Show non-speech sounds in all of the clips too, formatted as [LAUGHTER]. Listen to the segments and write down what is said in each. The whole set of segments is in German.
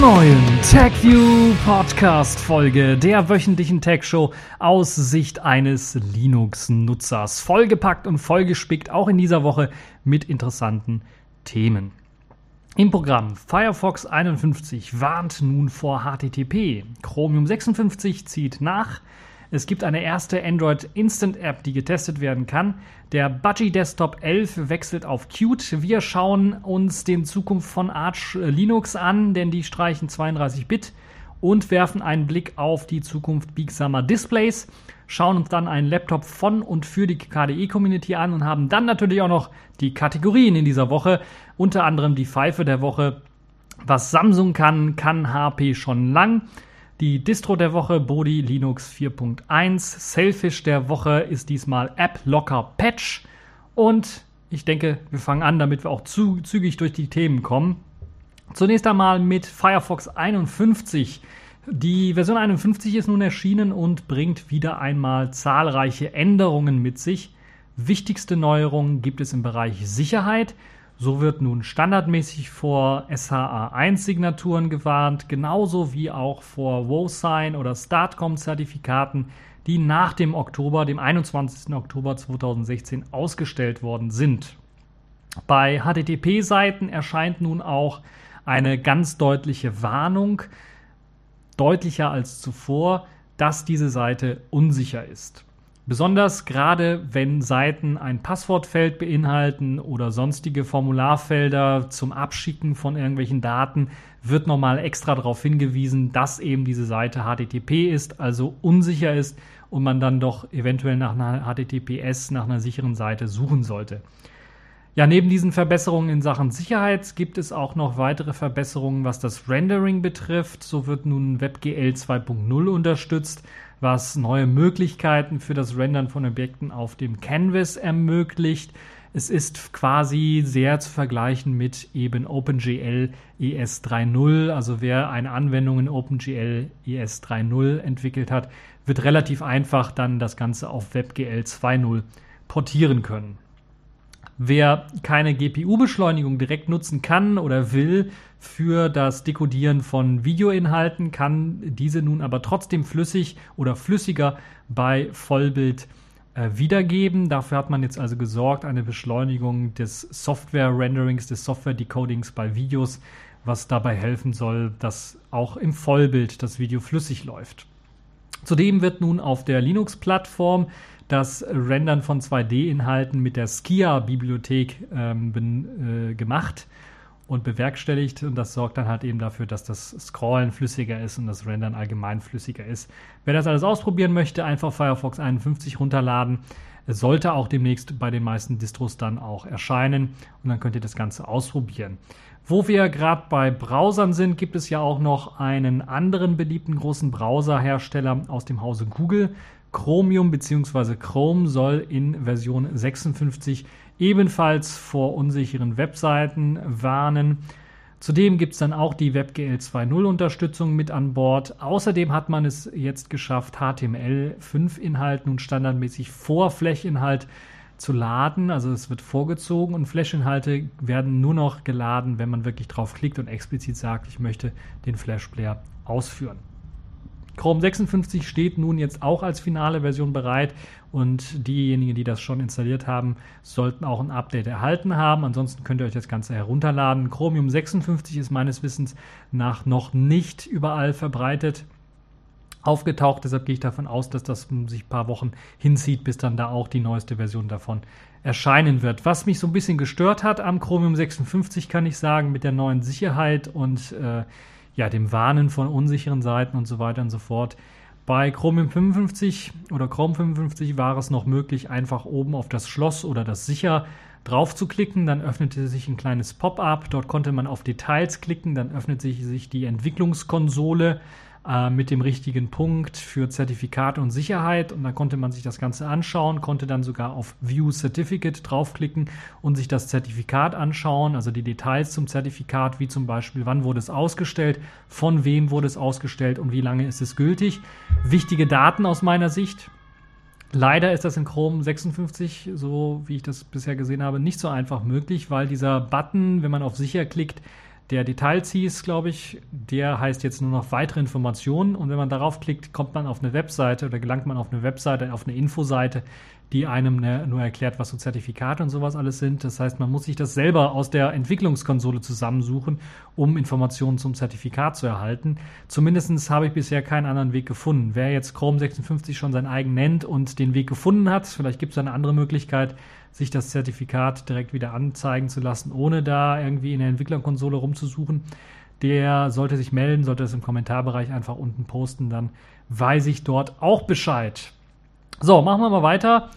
neuen TechView Podcast Folge der wöchentlichen Tech Show aus Sicht eines Linux-Nutzers. Vollgepackt und vollgespickt auch in dieser Woche mit interessanten Themen. Im Programm Firefox 51 warnt nun vor HTTP. Chromium 56 zieht nach. Es gibt eine erste Android Instant App, die getestet werden kann. Der Budgie Desktop 11 wechselt auf Qt. Wir schauen uns den Zukunft von Arch Linux an, denn die streichen 32 Bit und werfen einen Blick auf die Zukunft biegsamer Displays, schauen uns dann einen Laptop von und für die KDE-Community an und haben dann natürlich auch noch die Kategorien in dieser Woche, unter anderem die Pfeife der Woche. Was Samsung kann, kann HP schon lang. Die Distro der Woche Bodi Linux 4.1. Selfish der Woche ist diesmal App Locker Patch. Und ich denke, wir fangen an, damit wir auch zu, zügig durch die Themen kommen. Zunächst einmal mit Firefox 51. Die Version 51 ist nun erschienen und bringt wieder einmal zahlreiche Änderungen mit sich. Wichtigste Neuerungen gibt es im Bereich Sicherheit. So wird nun standardmäßig vor SHA-1-Signaturen gewarnt, genauso wie auch vor WoSign oder Startcom-Zertifikaten, die nach dem Oktober, dem 21. Oktober 2016 ausgestellt worden sind. Bei HTTP-Seiten erscheint nun auch eine ganz deutliche Warnung, deutlicher als zuvor, dass diese Seite unsicher ist. Besonders gerade wenn Seiten ein Passwortfeld beinhalten oder sonstige Formularfelder zum Abschicken von irgendwelchen Daten, wird nochmal extra darauf hingewiesen, dass eben diese Seite HTTP ist, also unsicher ist und man dann doch eventuell nach einer HTTPS, nach einer sicheren Seite suchen sollte. Ja, neben diesen Verbesserungen in Sachen Sicherheit gibt es auch noch weitere Verbesserungen, was das Rendering betrifft. So wird nun WebGL 2.0 unterstützt was neue Möglichkeiten für das Rendern von Objekten auf dem Canvas ermöglicht. Es ist quasi sehr zu vergleichen mit eben OpenGL ES 3.0. Also wer eine Anwendung in OpenGL ES 3.0 entwickelt hat, wird relativ einfach dann das Ganze auf WebGL 2.0 portieren können. Wer keine GPU-Beschleunigung direkt nutzen kann oder will, für das Dekodieren von Videoinhalten, kann diese nun aber trotzdem flüssig oder flüssiger bei Vollbild äh, wiedergeben. Dafür hat man jetzt also gesorgt, eine Beschleunigung des Software-Renderings, des Software-Decodings bei Videos, was dabei helfen soll, dass auch im Vollbild das Video flüssig läuft. Zudem wird nun auf der Linux-Plattform das Rendern von 2D-Inhalten mit der Skia-Bibliothek ähm, äh, gemacht und bewerkstelligt. Und das sorgt dann halt eben dafür, dass das Scrollen flüssiger ist und das Rendern allgemein flüssiger ist. Wer das alles ausprobieren möchte, einfach Firefox 51 runterladen. Es sollte auch demnächst bei den meisten Distros dann auch erscheinen und dann könnt ihr das Ganze ausprobieren. Wo wir gerade bei Browsern sind, gibt es ja auch noch einen anderen beliebten großen Browserhersteller aus dem Hause Google. Chromium bzw. Chrome soll in Version 56 ebenfalls vor unsicheren Webseiten warnen. Zudem gibt es dann auch die WebGL 2.0 Unterstützung mit an Bord. Außerdem hat man es jetzt geschafft, HTML5-Inhalt nun standardmäßig vor Flächinhalt zu laden. Also es wird vorgezogen und Flash-Inhalte werden nur noch geladen, wenn man wirklich drauf klickt und explizit sagt, ich möchte den Flash-Player ausführen. Chrome 56 steht nun jetzt auch als finale Version bereit und diejenigen, die das schon installiert haben, sollten auch ein Update erhalten haben. Ansonsten könnt ihr euch das Ganze herunterladen. Chromium 56 ist meines Wissens nach noch nicht überall verbreitet aufgetaucht. Deshalb gehe ich davon aus, dass das sich ein paar Wochen hinzieht, bis dann da auch die neueste Version davon erscheinen wird. Was mich so ein bisschen gestört hat am Chromium 56, kann ich sagen, mit der neuen Sicherheit und äh, ja, dem Warnen von unsicheren Seiten und so weiter und so fort. Bei Chromium 55 oder Chrome 55 war es noch möglich, einfach oben auf das Schloss oder das Sicher drauf zu klicken. Dann öffnete sich ein kleines Pop-up. Dort konnte man auf Details klicken. Dann öffnet sich die Entwicklungskonsole äh, mit dem richtigen Punkt für Zertifikate und Sicherheit. Und dann konnte man sich das Ganze anschauen, konnte dann sogar auf View Certificate draufklicken und sich das Zertifikat anschauen, also die Details zum Zertifikat, wie zum Beispiel, wann wurde es ausgestellt, von wem wurde es ausgestellt und wie lange ist es gültig. Wichtige Daten aus meiner Sicht. Leider ist das in Chrome 56, so wie ich das bisher gesehen habe, nicht so einfach möglich, weil dieser Button, wenn man auf Sicher klickt, Der Details hieß, glaube ich, der heißt jetzt nur noch weitere Informationen. Und wenn man darauf klickt, kommt man auf eine Webseite oder gelangt man auf eine Webseite, auf eine Infoseite, die einem ne, nur erklärt, was so Zertifikate und sowas alles sind. Das heißt, man muss sich das selber aus der Entwicklungskonsole zusammensuchen, um Informationen zum Zertifikat zu erhalten. Zumindest habe ich bisher keinen anderen Weg gefunden. Wer jetzt Chrome 56 schon sein eigen nennt und den Weg gefunden hat, vielleicht gibt es eine andere Möglichkeit, sich das Zertifikat direkt wieder anzeigen zu lassen, ohne da irgendwie in der Entwicklerkonsole rumzusuchen. Der sollte sich melden, sollte es im Kommentarbereich einfach unten posten, dann weiß ich dort auch Bescheid. So, machen wir mal weiter.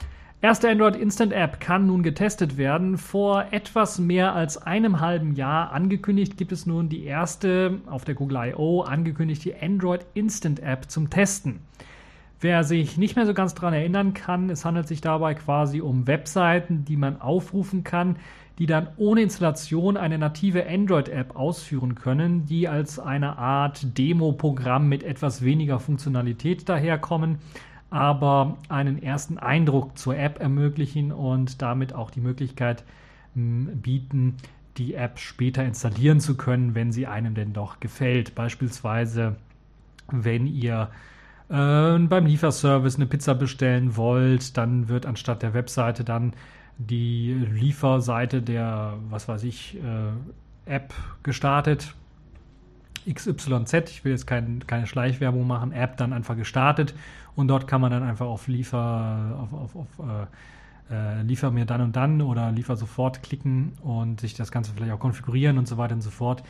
Erste Android Instant App kann nun getestet werden. Vor etwas mehr als einem halben Jahr angekündigt gibt es nun die erste auf der Google I.O. angekündigte Android Instant App zum Testen. Wer sich nicht mehr so ganz daran erinnern kann, es handelt sich dabei quasi um Webseiten, die man aufrufen kann, die dann ohne Installation eine native Android-App ausführen können, die als eine Art Demo-Programm mit etwas weniger Funktionalität daherkommen, aber einen ersten Eindruck zur App ermöglichen und damit auch die Möglichkeit bieten, die App später installieren zu können, wenn sie einem denn doch gefällt. Beispielsweise, wenn ihr äh, beim Lieferservice eine Pizza bestellen wollt, dann wird anstatt der Webseite dann die Lieferseite der, was weiß ich, äh, App gestartet. XYZ, ich will jetzt kein, keine Schleichwerbung machen, App dann einfach gestartet und dort kann man dann einfach auf Liefer, auf, auf, auf äh, äh, Liefer mir dann und dann oder Liefer sofort klicken und sich das Ganze vielleicht auch konfigurieren und so weiter und so fort.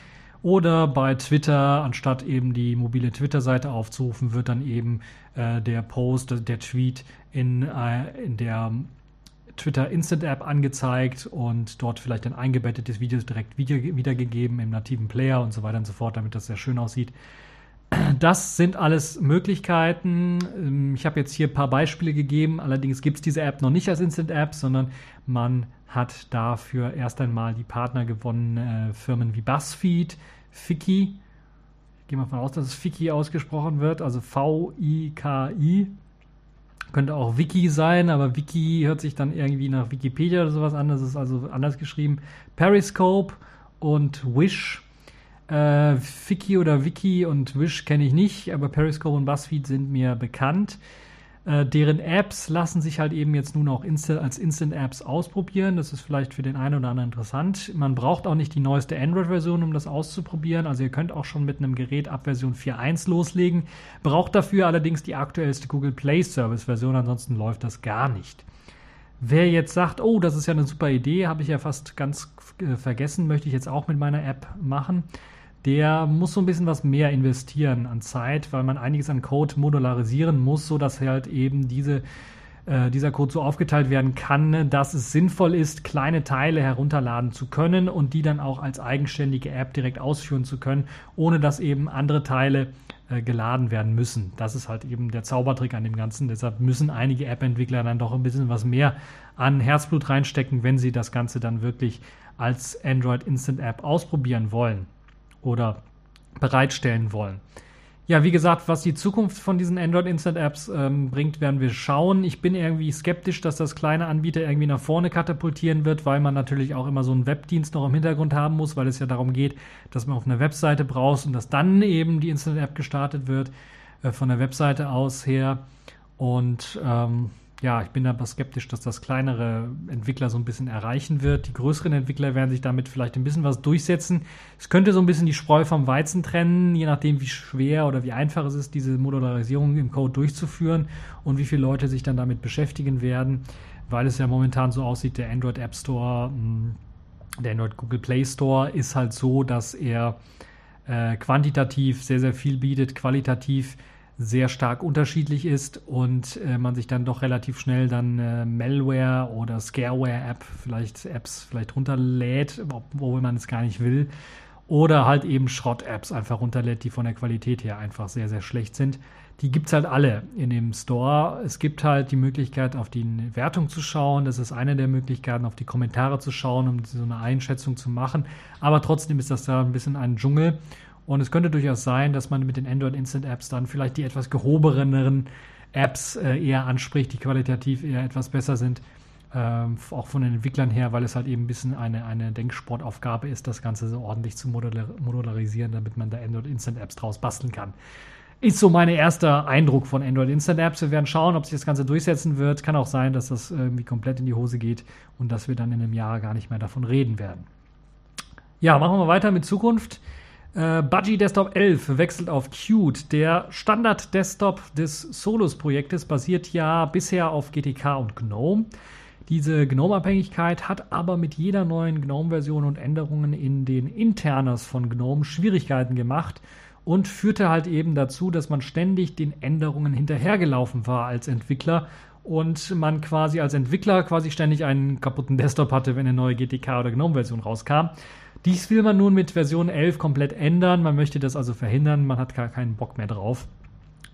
Oder bei Twitter, anstatt eben die mobile Twitter-Seite aufzurufen, wird dann eben äh, der Post, der Tweet in, äh, in der Twitter Instant App angezeigt und dort vielleicht ein eingebettetes Video direkt wiedergegeben im nativen Player und so weiter und so fort, damit das sehr schön aussieht. Das sind alles Möglichkeiten. Ähm, ich habe jetzt hier ein paar Beispiele gegeben. Allerdings gibt es diese App noch nicht als Instant App, sondern man hat dafür erst einmal die Partner gewonnen, äh, Firmen wie BuzzFeed, Fiki. Ich gehe mal davon aus, dass es Fiki ausgesprochen wird, also V-I-K-I. Könnte auch Wiki sein, aber Wiki hört sich dann irgendwie nach Wikipedia oder sowas an. Das ist also anders geschrieben. Periscope und Wish. Äh, Fiki oder Wiki und Wish kenne ich nicht, aber Periscope und BuzzFeed sind mir bekannt. Äh, deren Apps lassen sich halt eben jetzt nun auch Insta als Instant-Apps ausprobieren. Das ist vielleicht für den einen oder anderen interessant. Man braucht auch nicht die neueste Android-Version, um das auszuprobieren. Also ihr könnt auch schon mit einem Gerät ab Version 4.1 loslegen. Braucht dafür allerdings die aktuellste Google Play Service-Version, ansonsten läuft das gar nicht. Wer jetzt sagt, oh, das ist ja eine super Idee, habe ich ja fast ganz äh, vergessen, möchte ich jetzt auch mit meiner App machen der muss so ein bisschen was mehr investieren an Zeit, weil man einiges an Code modularisieren muss, sodass halt eben diese, äh, dieser Code so aufgeteilt werden kann, dass es sinnvoll ist, kleine Teile herunterladen zu können und die dann auch als eigenständige App direkt ausführen zu können, ohne dass eben andere Teile äh, geladen werden müssen. Das ist halt eben der Zaubertrick an dem Ganzen. Deshalb müssen einige App-Entwickler dann doch ein bisschen was mehr an Herzblut reinstecken, wenn sie das Ganze dann wirklich als Android Instant App ausprobieren wollen oder bereitstellen wollen. Ja, wie gesagt, was die Zukunft von diesen Android Instant Apps ähm, bringt, werden wir schauen. Ich bin irgendwie skeptisch, dass das kleine Anbieter irgendwie nach vorne katapultieren wird, weil man natürlich auch immer so einen Webdienst noch im Hintergrund haben muss, weil es ja darum geht, dass man auf einer Webseite braucht und dass dann eben die Instant App gestartet wird äh, von der Webseite aus her. Und ähm, ja, ich bin aber skeptisch, dass das kleinere Entwickler so ein bisschen erreichen wird. Die größeren Entwickler werden sich damit vielleicht ein bisschen was durchsetzen. Es könnte so ein bisschen die Spreu vom Weizen trennen, je nachdem, wie schwer oder wie einfach es ist, diese Modularisierung im Code durchzuführen und wie viele Leute sich dann damit beschäftigen werden, weil es ja momentan so aussieht, der Android App Store, hm, der Android Google Play Store ist halt so, dass er äh, quantitativ sehr, sehr viel bietet, qualitativ sehr stark unterschiedlich ist und äh, man sich dann doch relativ schnell dann äh, Malware oder Scareware-App, vielleicht Apps vielleicht runterlädt, obwohl man es gar nicht will. Oder halt eben Schrott-Apps einfach runterlädt, die von der Qualität her einfach sehr, sehr schlecht sind. Die gibt es halt alle in dem Store. Es gibt halt die Möglichkeit, auf die Wertung zu schauen. Das ist eine der Möglichkeiten, auf die Kommentare zu schauen, um so eine Einschätzung zu machen. Aber trotzdem ist das da ein bisschen ein Dschungel. Und es könnte durchaus sein, dass man mit den Android Instant Apps dann vielleicht die etwas gehobeneren Apps äh, eher anspricht, die qualitativ eher etwas besser sind ähm, auch von den Entwicklern her, weil es halt eben ein bisschen eine, eine Denksportaufgabe ist, das Ganze so ordentlich zu modularisieren, damit man da Android Instant Apps draus basteln kann. Ist so mein erster Eindruck von Android Instant Apps. Wir werden schauen, ob sich das Ganze durchsetzen wird. Kann auch sein, dass das irgendwie komplett in die Hose geht und dass wir dann in einem Jahr gar nicht mehr davon reden werden. Ja, machen wir weiter mit Zukunft. Äh, Budgie Desktop 11 wechselt auf Qt. Der Standard-Desktop des Solus-Projektes basiert ja bisher auf GTK und GNOME. Diese GNOME-Abhängigkeit hat aber mit jeder neuen GNOME-Version und Änderungen in den Internas von GNOME Schwierigkeiten gemacht und führte halt eben dazu, dass man ständig den Änderungen hinterhergelaufen war als Entwickler und man quasi als Entwickler quasi ständig einen kaputten Desktop hatte, wenn eine neue GTK oder GNOME-Version rauskam. Dies will man nun mit Version 11 komplett ändern. Man möchte das also verhindern. Man hat gar keinen Bock mehr drauf.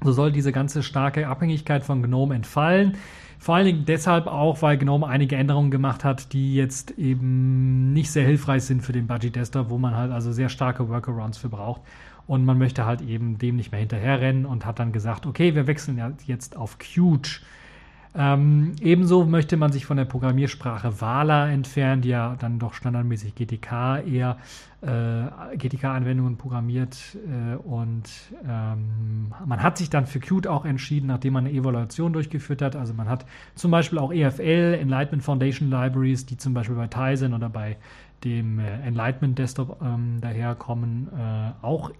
So soll diese ganze starke Abhängigkeit von GNOME entfallen. Vor allen Dingen deshalb auch, weil GNOME einige Änderungen gemacht hat, die jetzt eben nicht sehr hilfreich sind für den Budget Desktop, wo man halt also sehr starke Workarounds für braucht. Und man möchte halt eben dem nicht mehr hinterherrennen und hat dann gesagt, okay, wir wechseln jetzt auf Qt. Ähm, ebenso möchte man sich von der Programmiersprache Vala entfernen, die ja dann doch standardmäßig GTK eher äh, GTK-Anwendungen programmiert. Äh, und ähm, man hat sich dann für Qt auch entschieden, nachdem man eine Evaluation durchgeführt hat. Also man hat zum Beispiel auch EFL, Enlightenment Foundation Libraries, die zum Beispiel bei Tizen oder bei dem äh, Enlightenment Desktop ähm, daherkommen, äh, auch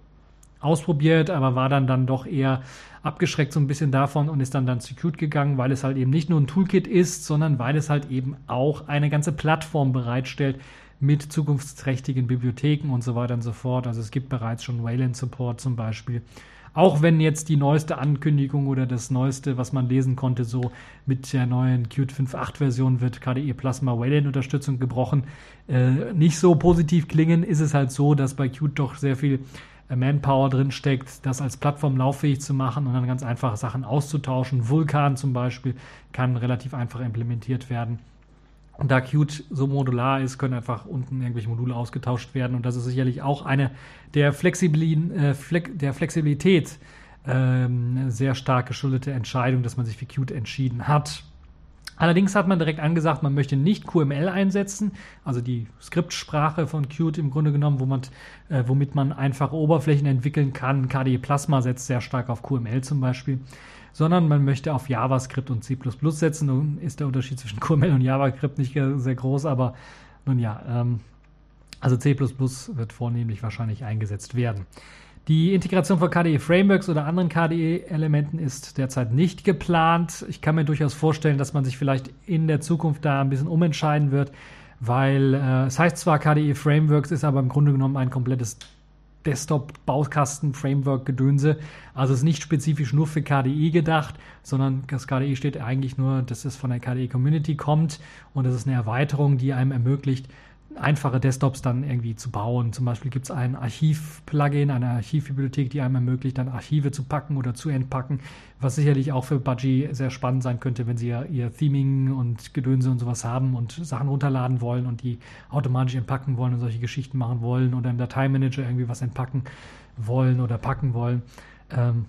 ausprobiert, aber war dann dann doch eher abgeschreckt so ein bisschen davon und ist dann dann zu Qt gegangen, weil es halt eben nicht nur ein Toolkit ist, sondern weil es halt eben auch eine ganze Plattform bereitstellt mit zukunftsträchtigen Bibliotheken und so weiter und so fort. Also es gibt bereits schon Wayland Support zum Beispiel. Auch wenn jetzt die neueste Ankündigung oder das neueste, was man lesen konnte, so mit der neuen Qt 5.8 Version wird KDE Plasma Wayland Unterstützung gebrochen, äh, nicht so positiv klingen, ist es halt so, dass bei Qt doch sehr viel Manpower drin steckt, das als Plattform lauffähig zu machen und dann ganz einfach Sachen auszutauschen. Vulkan zum Beispiel kann relativ einfach implementiert werden. Und da Qt so modular ist, können einfach unten irgendwelche Module ausgetauscht werden. Und das ist sicherlich auch eine der, Flexibil äh, Flex der Flexibilität ähm, sehr stark geschuldete Entscheidung, dass man sich für Qt entschieden hat. Allerdings hat man direkt angesagt, man möchte nicht QML einsetzen, also die Skriptsprache von Qt im Grunde genommen, wo man, äh, womit man einfach Oberflächen entwickeln kann. KDE Plasma setzt sehr stark auf QML zum Beispiel, sondern man möchte auf JavaScript und C++ setzen. Nun ist der Unterschied zwischen [LAUGHS] QML und JavaScript nicht sehr groß, aber nun ja, ähm, also C++ wird vornehmlich wahrscheinlich eingesetzt werden. Die Integration von KDE Frameworks oder anderen KDE-Elementen ist derzeit nicht geplant. Ich kann mir durchaus vorstellen, dass man sich vielleicht in der Zukunft da ein bisschen umentscheiden wird, weil äh, es heißt zwar KDE Frameworks, ist aber im Grunde genommen ein komplettes Desktop-Baukasten-Framework-Gedönse. Also es ist nicht spezifisch nur für KDE gedacht, sondern das KDE steht eigentlich nur, dass es von der KDE-Community kommt und es ist eine Erweiterung, die einem ermöglicht, einfache Desktops dann irgendwie zu bauen. Zum Beispiel gibt es ein Archiv-Plugin, eine Archivbibliothek, die einem ermöglicht, dann Archive zu packen oder zu entpacken, was sicherlich auch für Budgie sehr spannend sein könnte, wenn sie ja ihr Theming und Gedönse und sowas haben und Sachen runterladen wollen und die automatisch entpacken wollen und solche Geschichten machen wollen oder im Dateimanager irgendwie was entpacken wollen oder packen wollen. Ähm,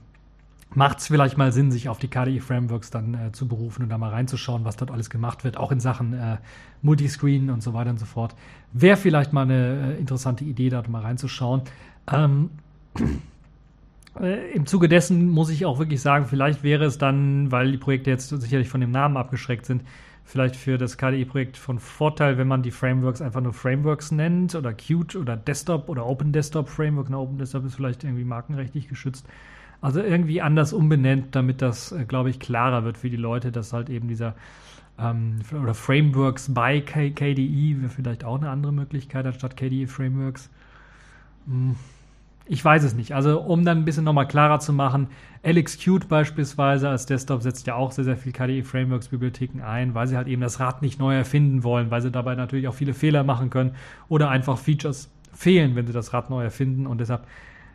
macht es vielleicht mal Sinn, sich auf die KDE-Frameworks dann äh, zu berufen und da mal reinzuschauen, was dort alles gemacht wird, auch in Sachen äh, Multiscreen und so weiter und so fort. Wäre vielleicht mal eine äh, interessante Idee, da mal reinzuschauen. Ähm, [CLEARS THROAT] äh, Im Zuge dessen muss ich auch wirklich sagen, vielleicht wäre es dann, weil die Projekte jetzt sicherlich von dem Namen abgeschreckt sind, vielleicht für das KDE-Projekt von Vorteil, wenn man die Frameworks einfach nur Frameworks nennt oder Qt oder Desktop oder Open Desktop Framework. Na, Open Desktop ist vielleicht irgendwie markenrechtlich geschützt. Also irgendwie anders umbenennt, damit das, äh, glaube ich, klarer wird für die Leute, dass halt eben dieser ähm, oder Frameworks bei K KDE wäre vielleicht auch eine andere Möglichkeit anstatt KDE Frameworks. Hm. Ich weiß es nicht. Also, um dann ein bisschen nochmal klarer zu machen, LXQt beispielsweise als Desktop setzt ja auch sehr, sehr viel KDE Frameworks Bibliotheken ein, weil sie halt eben das Rad nicht neu erfinden wollen, weil sie dabei natürlich auch viele Fehler machen können oder einfach Features fehlen, wenn sie das Rad neu erfinden und deshalb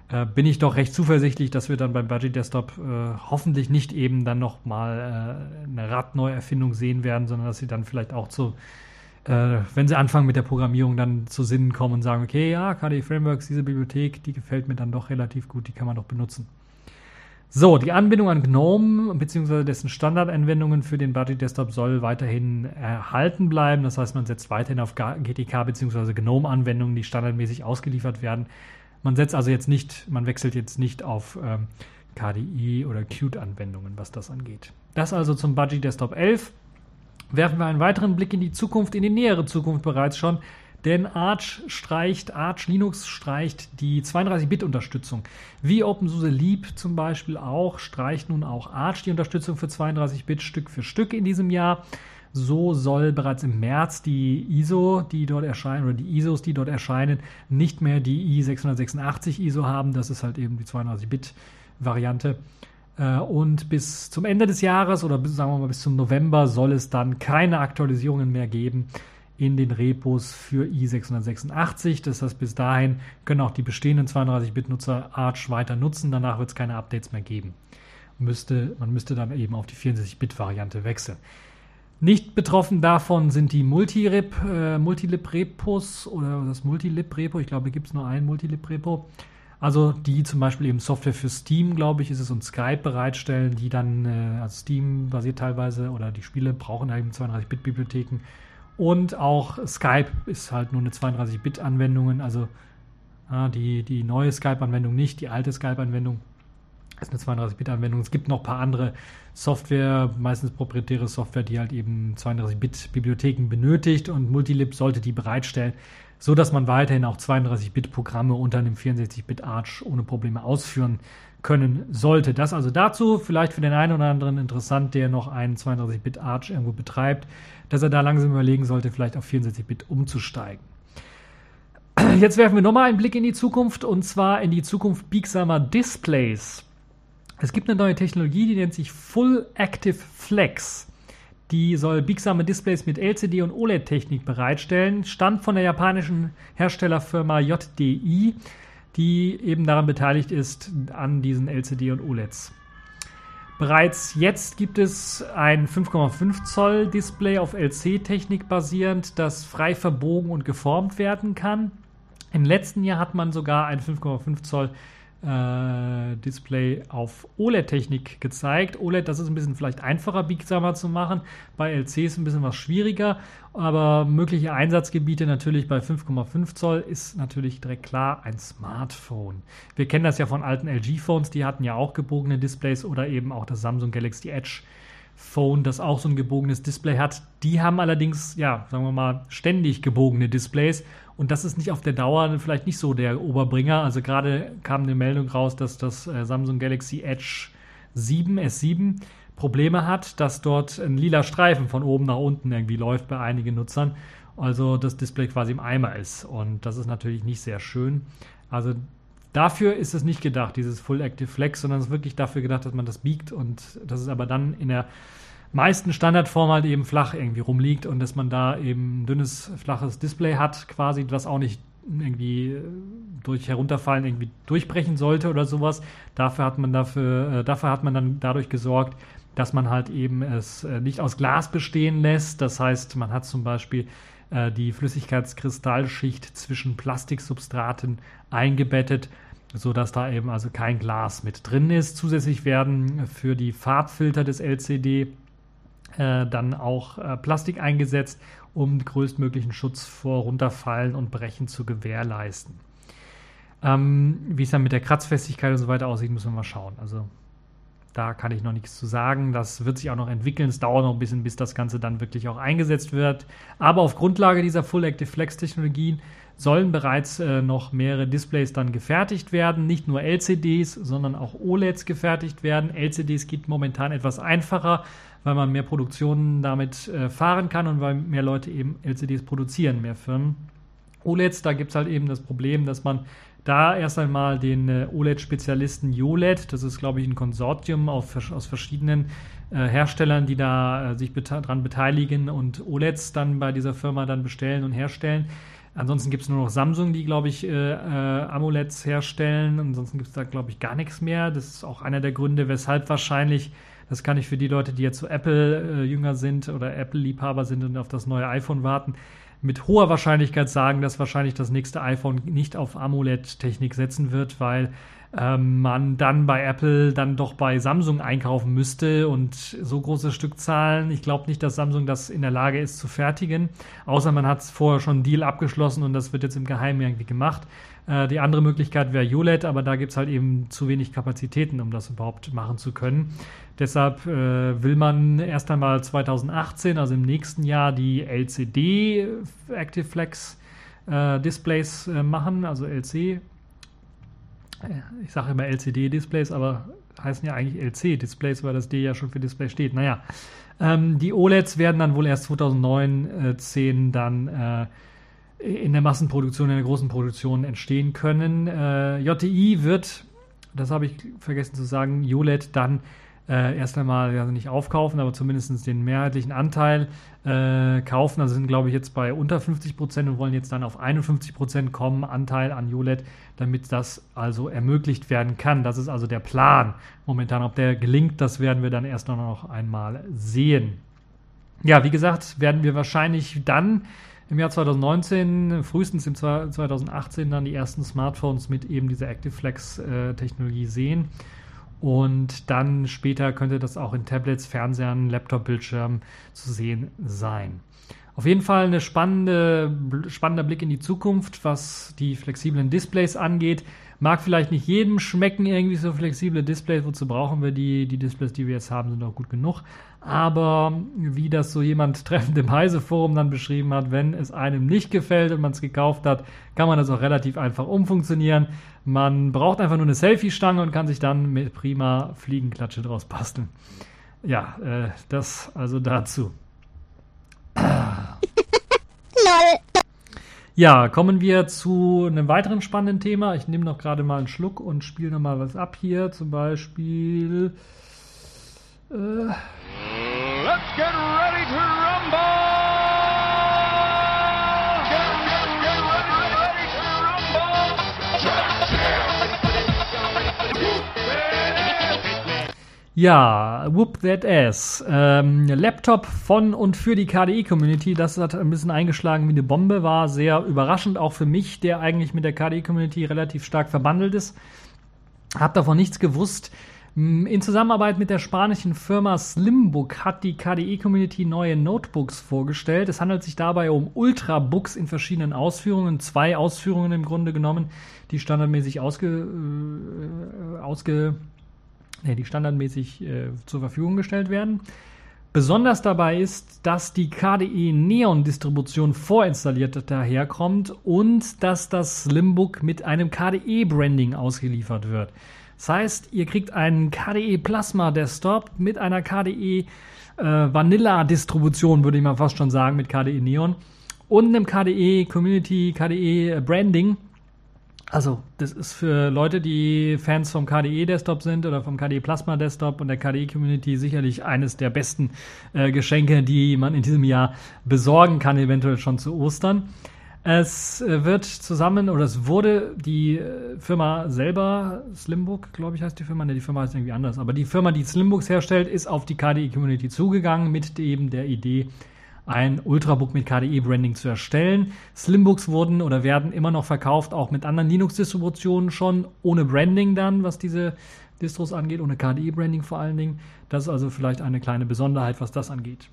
äh, bin ich doch recht zuversichtlich, dass wir dann beim Budget Desktop äh, hoffentlich nicht eben dann nochmal äh, eine Radneuerfindung sehen werden, sondern dass sie dann vielleicht auch zu, äh, wenn sie anfangen mit der Programmierung, dann zu Sinnen kommen und sagen, okay, ja, KDE Frameworks, diese Bibliothek, die gefällt mir dann doch relativ gut, die kann man doch benutzen. So, die Anbindung an GNOME bzw. dessen Standardanwendungen für den Budget Desktop soll weiterhin erhalten bleiben. Das heißt, man setzt weiterhin auf GTK bzw. GNOME-Anwendungen, die standardmäßig ausgeliefert werden. Man setzt also jetzt nicht, man wechselt jetzt nicht auf ähm, KDE oder Qt-Anwendungen, was das angeht. Das also zum Budget Desktop 11. Werfen wir einen weiteren Blick in die Zukunft, in die nähere Zukunft bereits schon. Denn Arch streicht, Arch Linux streicht die 32-Bit-Unterstützung. Wie OpenSUSE Leap zum Beispiel auch, streicht nun auch Arch die Unterstützung für 32-Bit Stück für Stück in diesem Jahr. So soll bereits im März die ISO, die dort erscheinen, oder die ISOs, die dort erscheinen, nicht mehr die i686 ISO haben. Das ist halt eben die 32-Bit-Variante. Äh, und bis zum Ende des Jahres oder bis, sagen wir mal bis zum November soll es dann keine Aktualisierungen mehr geben in den Repos für i686. Das heißt, bis dahin können auch die bestehenden 32-Bit-Nutzer Arch weiter nutzen. Danach wird es keine Updates mehr geben. Müsste, man müsste dann eben auf die 64-Bit-Variante wechseln. Nicht betroffen davon sind die Multilib, äh, Multilib-Repos oder das Multilib-Repo. Ich glaube, gibt es nur ein Multilib-Repo. Also die zum Beispiel eben Software für Steam, glaube ich, ist es und Skype bereitstellen, die dann, äh, also Steam basiert teilweise oder die Spiele brauchen eben 32-Bit-Bibliotheken und auch Skype ist halt nur eine 32-Bit-Anwendung, also äh, die, die neue Skype-Anwendung nicht, die alte Skype-Anwendung ist eine 32-Bit-Anwendung. Es gibt noch ein paar andere Software, meistens proprietäre Software, die halt eben 32-Bit-Bibliotheken benötigt und Multilib sollte die bereitstellen, so dass man weiterhin auch 32-Bit-Programme unter einem 64-Bit-Arch ohne Probleme ausführen können sollte. Das also dazu, vielleicht für den einen oder anderen interessant, der noch einen 32-Bit-Arch irgendwo betreibt dass er da langsam überlegen sollte, vielleicht auf 64-Bit umzusteigen. Jetzt werfen wir nochmal einen Blick in die Zukunft und zwar in die Zukunft biegsamer Displays. Es gibt eine neue Technologie, die nennt sich Full Active Flex. Die soll biegsame Displays mit LCD und OLED-Technik bereitstellen. Stammt von der japanischen Herstellerfirma JDI, die eben daran beteiligt ist an diesen LCD und OLEDs. Bereits jetzt gibt es ein 5,5 Zoll Display auf LC-Technik basierend, das frei verbogen und geformt werden kann. Im letzten Jahr hat man sogar ein 5,5 Zoll äh, Display auf OLED-Technik gezeigt. OLED, das ist ein bisschen vielleicht einfacher, biegsamer zu machen. Bei LC ist ein bisschen was schwieriger, aber mögliche Einsatzgebiete natürlich bei 5,5 Zoll ist natürlich direkt klar ein Smartphone. Wir kennen das ja von alten LG-Phones, die hatten ja auch gebogene Displays oder eben auch das Samsung Galaxy Edge. Phone, das auch so ein gebogenes Display hat. Die haben allerdings, ja, sagen wir mal, ständig gebogene Displays und das ist nicht auf der Dauer vielleicht nicht so der Oberbringer. Also gerade kam eine Meldung raus, dass das äh, Samsung Galaxy Edge 7, S7 Probleme hat, dass dort ein lila Streifen von oben nach unten irgendwie läuft bei einigen Nutzern. Also das Display quasi im Eimer ist. Und das ist natürlich nicht sehr schön. Also dafür ist es nicht gedacht, dieses Full Active Flex, sondern es ist wirklich dafür gedacht, dass man das biegt und das ist aber dann in der meisten Standardform halt eben flach irgendwie rumliegt und dass man da eben ein dünnes, flaches Display hat, quasi, was auch nicht irgendwie äh, durch herunterfallen irgendwie durchbrechen sollte oder sowas. Dafür hat man dafür, äh, dafür hat man dann dadurch gesorgt, dass man halt eben es äh, nicht aus Glas bestehen lässt. Das heißt, man hat zum Beispiel äh, die Flüssigkeitskristallschicht zwischen Plastiksubstraten eingebettet, sodass da eben also kein Glas mit drin ist. Zusätzlich werden für die Farbfilter des LCD äh, dann auch äh, Plastik eingesetzt, um größtmöglichen Schutz vor Runterfallen und Brechen zu gewährleisten. Ähm, wie es dann mit der Kratzfestigkeit und so weiter aussieht, müssen wir mal schauen. Also da kann ich noch nichts zu sagen. Das wird sich auch noch entwickeln. Es dauert noch ein bisschen, bis das Ganze dann wirklich auch eingesetzt wird. Aber auf Grundlage dieser Full Active Flex Technologien sollen bereits äh, noch mehrere Displays dann gefertigt werden. Nicht nur LCDs, sondern auch OLEDs gefertigt werden. LCDs geht momentan etwas einfacher, weil man mehr Produktionen damit äh, fahren kann und weil mehr Leute eben LCDs produzieren, mehr Firmen. OLEDs, da gibt es halt eben das Problem, dass man da erst einmal den äh, OLED-Spezialisten YOLED, das ist glaube ich ein Konsortium auf, aus verschiedenen äh, Herstellern, die da äh, sich bete daran beteiligen und OLEDs dann bei dieser Firma dann bestellen und herstellen. Ansonsten gibt es nur noch Samsung, die, glaube ich, äh, äh, AMOLEDs herstellen. Ansonsten gibt es da, glaube ich, gar nichts mehr. Das ist auch einer der Gründe, weshalb wahrscheinlich das kann ich für die Leute, die jetzt so Apple-Jünger äh, sind oder Apple-Liebhaber sind und auf das neue iPhone warten, mit hoher Wahrscheinlichkeit sagen, dass wahrscheinlich das nächste iPhone nicht auf AMOLED-Technik setzen wird, weil ähm, man dann bei Apple dann doch bei Samsung einkaufen müsste und so große Stückzahlen. Ich glaube nicht, dass Samsung das in der Lage ist zu fertigen, außer man hat vorher schon einen Deal abgeschlossen und das wird jetzt im Geheimen irgendwie gemacht. Äh, die andere Möglichkeit wäre ULED, aber da gibt es halt eben zu wenig Kapazitäten, um das überhaupt machen zu können. Deshalb äh, will man erst einmal 2018, also im nächsten Jahr, die LCD Active Flex äh, Displays äh, machen, also LC ich sage immer LCD-Displays, aber heißen ja eigentlich LC-Displays, weil das D ja schon für Display steht. Naja, ähm, die OLEDs werden dann wohl erst 2009, äh, dann äh, in der Massenproduktion, in der großen Produktion entstehen können. Äh, JTI wird, das habe ich vergessen zu sagen, ULED dann äh, erst einmal also nicht aufkaufen, aber zumindest den mehrheitlichen Anteil äh, kaufen. Also sind, glaube ich, jetzt bei unter 50 Prozent und wollen jetzt dann auf 51 Prozent kommen, Anteil an ULED, damit das also ermöglicht werden kann. Das ist also der Plan momentan. Ob der gelingt, das werden wir dann erst noch einmal sehen. Ja, wie gesagt, werden wir wahrscheinlich dann im Jahr 2019, frühestens im 2018 dann die ersten Smartphones mit eben dieser ActiveFlex-Technologie äh, sehen. Und dann später könnte das auch in Tablets, Fernsehern, Laptop-Bildschirmen zu sehen sein. Auf jeden Fall ein spannende, spannender Blick in die Zukunft, was die flexiblen Displays angeht. Mag vielleicht nicht jedem schmecken, irgendwie so flexible Displays. Wozu brauchen wir die? Die Displays, die wir jetzt haben, sind auch gut genug. Aber wie das so jemand [LAUGHS] treffend im Heise-Forum dann beschrieben hat, wenn es einem nicht gefällt und man es gekauft hat, kann man das auch relativ einfach umfunktionieren. Man braucht einfach nur eine Selfie-Stange und kann sich dann mit prima Fliegenklatsche draus basteln. Ja, äh, das also dazu. Lol. Ja, kommen wir zu einem weiteren spannenden Thema. Ich nehme noch gerade mal einen Schluck und spiele noch mal was ab hier. Zum Beispiel. Äh, Let's get ready to Ja, Whoop That Ass. Ähm, Laptop von und für die KDE-Community. Das hat ein bisschen eingeschlagen wie eine Bombe. War sehr überraschend, auch für mich, der eigentlich mit der KDE-Community relativ stark verbandelt ist. Hab davon nichts gewusst. In Zusammenarbeit mit der spanischen Firma Slimbook hat die KDE-Community neue Notebooks vorgestellt. Es handelt sich dabei um Ultrabooks in verschiedenen Ausführungen, zwei Ausführungen im Grunde genommen, die standardmäßig ausge, äh, ausge die standardmäßig äh, zur Verfügung gestellt werden. Besonders dabei ist, dass die KDE Neon Distribution vorinstalliert daherkommt und dass das Slimbook mit einem KDE Branding ausgeliefert wird. Das heißt, ihr kriegt einen KDE Plasma Desktop mit einer KDE äh, Vanilla Distribution, würde ich mal fast schon sagen, mit KDE Neon und einem KDE Community KDE Branding also, das ist für Leute, die Fans vom KDE Desktop sind oder vom KDE Plasma Desktop und der KDE Community sicherlich eines der besten äh, Geschenke, die man in diesem Jahr besorgen kann, eventuell schon zu Ostern. Es wird zusammen, oder es wurde die äh, Firma selber, Slimbook, glaube ich, heißt die Firma, ne, die Firma heißt irgendwie anders, aber die Firma, die Slimbooks herstellt, ist auf die KDE Community zugegangen mit eben der Idee, ein Ultrabook mit KDE-Branding zu erstellen. Slimbooks wurden oder werden immer noch verkauft, auch mit anderen Linux-Distributionen schon, ohne Branding dann, was diese Distros angeht, ohne KDE-Branding vor allen Dingen. Das ist also vielleicht eine kleine Besonderheit, was das angeht.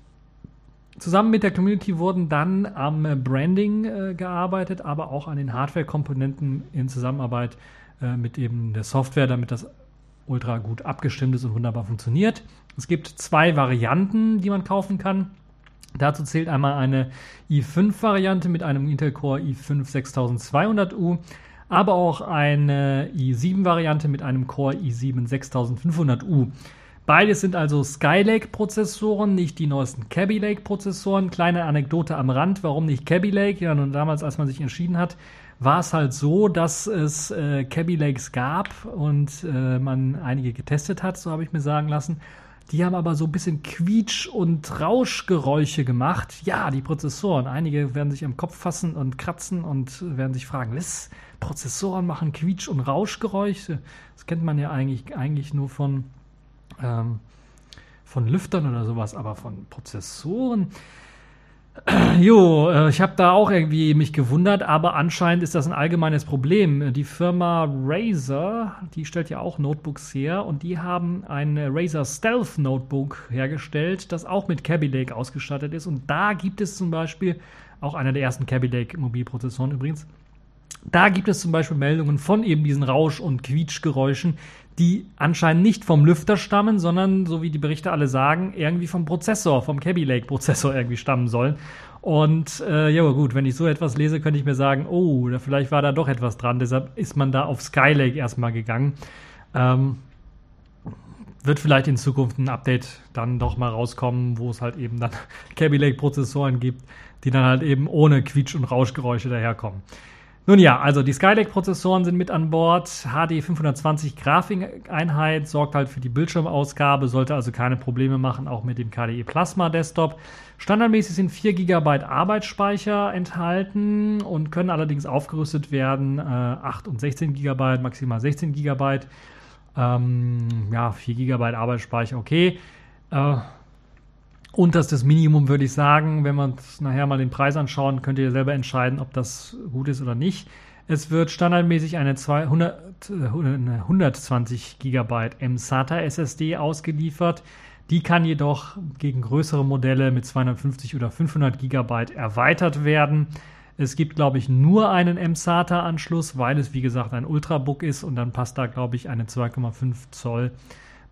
Zusammen mit der Community wurden dann am Branding äh, gearbeitet, aber auch an den Hardware-Komponenten in Zusammenarbeit äh, mit eben der Software, damit das ultra gut abgestimmt ist und wunderbar funktioniert. Es gibt zwei Varianten, die man kaufen kann. Dazu zählt einmal eine i5-Variante mit einem Intel Core i5 6200U, aber auch eine i7-Variante mit einem Core i7 6500U. Beides sind also Skylake-Prozessoren, nicht die neuesten Kaby Lake-Prozessoren. Kleine Anekdote am Rand, warum nicht Kaby Lake? Ja, nun damals, als man sich entschieden hat, war es halt so, dass es äh, Kaby Lakes gab und äh, man einige getestet hat, so habe ich mir sagen lassen. Die haben aber so ein bisschen Quietsch- und Rauschgeräusche gemacht. Ja, die Prozessoren. Einige werden sich am Kopf fassen und kratzen und werden sich fragen, was? Prozessoren machen Quietsch- und Rauschgeräusche? Das kennt man ja eigentlich, eigentlich nur von, ähm, von Lüftern oder sowas, aber von Prozessoren. [CLEARS THROAT] Jo, äh, ich habe da auch irgendwie mich gewundert, aber anscheinend ist das ein allgemeines Problem. Die Firma Razer, die stellt ja auch Notebooks her und die haben ein Razer Stealth Notebook hergestellt, das auch mit Kaby Lake ausgestattet ist. Und da gibt es zum Beispiel, auch einer der ersten Kaby Lake Mobilprozessoren übrigens, da gibt es zum Beispiel Meldungen von eben diesen Rausch- und Quietschgeräuschen, die anscheinend nicht vom Lüfter stammen, sondern, so wie die Berichte alle sagen, irgendwie vom Prozessor, vom Kaby Lake Prozessor irgendwie stammen sollen. Und äh, ja, gut, wenn ich so etwas lese, könnte ich mir sagen, oh, da, vielleicht war da doch etwas dran. Deshalb ist man da auf Skylake erstmal gegangen. Ähm, wird vielleicht in Zukunft ein Update dann doch mal rauskommen, wo es halt eben dann [LAUGHS] Kaby Lake Prozessoren gibt, die dann halt eben ohne Quietsch- und Rauschgeräusche daherkommen. Nun ja, also die Skylake-Prozessoren sind mit an Bord. HD 520 Grafikeinheit sorgt halt für die Bildschirmausgabe, sollte also keine Probleme machen, auch mit dem KDE Plasma Desktop. Standardmäßig sind 4 GB Arbeitsspeicher enthalten und können allerdings aufgerüstet werden. Äh, 8 und 16 GB, maximal 16 GB. Ähm, ja, 4 GB Arbeitsspeicher, okay. Äh, unterstes Minimum, würde ich sagen. Wenn wir uns nachher mal den Preis anschauen, könnt ihr selber entscheiden, ob das gut ist oder nicht. Es wird standardmäßig eine 200, 120 GB mSATA SSD ausgeliefert. Die kann jedoch gegen größere Modelle mit 250 oder 500 GB erweitert werden. Es gibt, glaube ich, nur einen mSATA-Anschluss, weil es, wie gesagt, ein Ultrabook ist und dann passt da, glaube ich, eine 2,5 Zoll